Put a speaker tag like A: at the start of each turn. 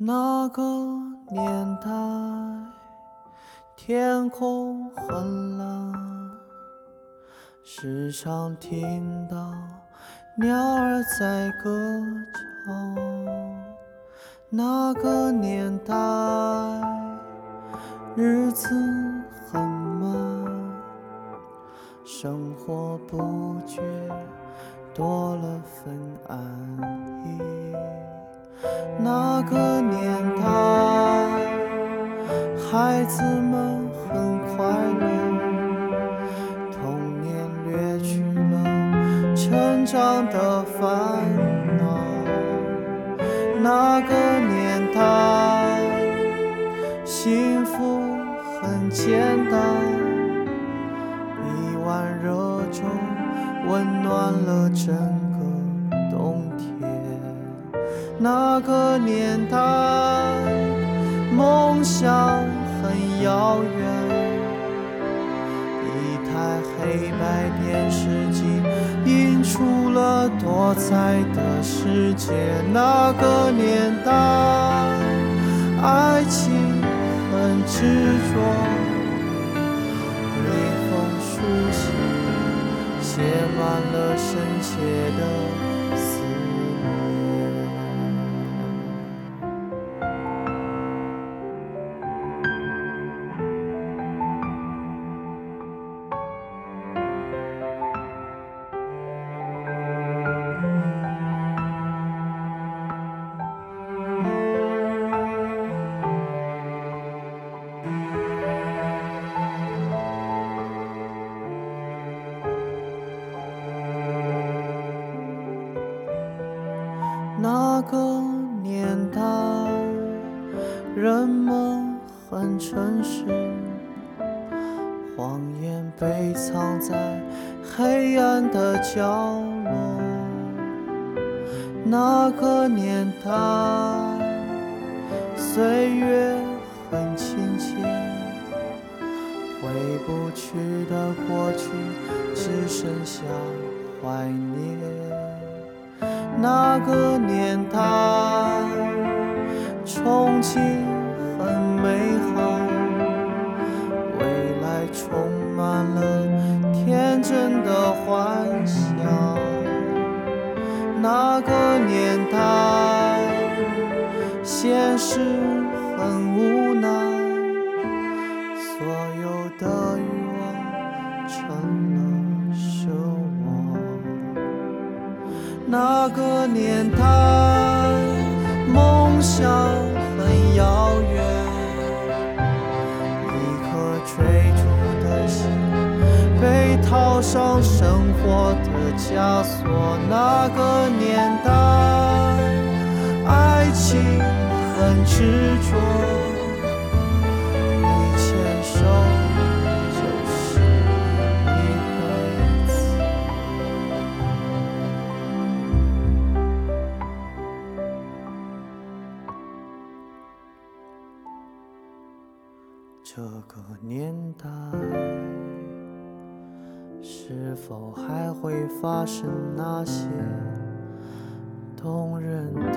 A: 那个年代，天空很蓝，时常听到鸟儿在歌唱。那个年代，日子很慢，生活不觉多了份安逸。那个年代，孩子们很快乐，童年掠去了成长的烦恼。那个年代，幸福很简单，一碗热粥温暖了整个冬天。那个年代，梦想很遥远，一台黑白电视机映出了多彩的世界。那个年代，爱情很执着，一封书信，写满了深切的那个年代，人们很诚实，谎言被藏在黑暗的角落。那个年代，岁月很亲切，回不去的过去只剩下怀念。那个年代，重庆很美好，未来充满了天真的幻想。那个年代，现实那个年代，梦想很遥远，一颗追逐的心被套上生活的枷锁。那个年代，爱情很执着，这个年代，是否还会发生那些动人的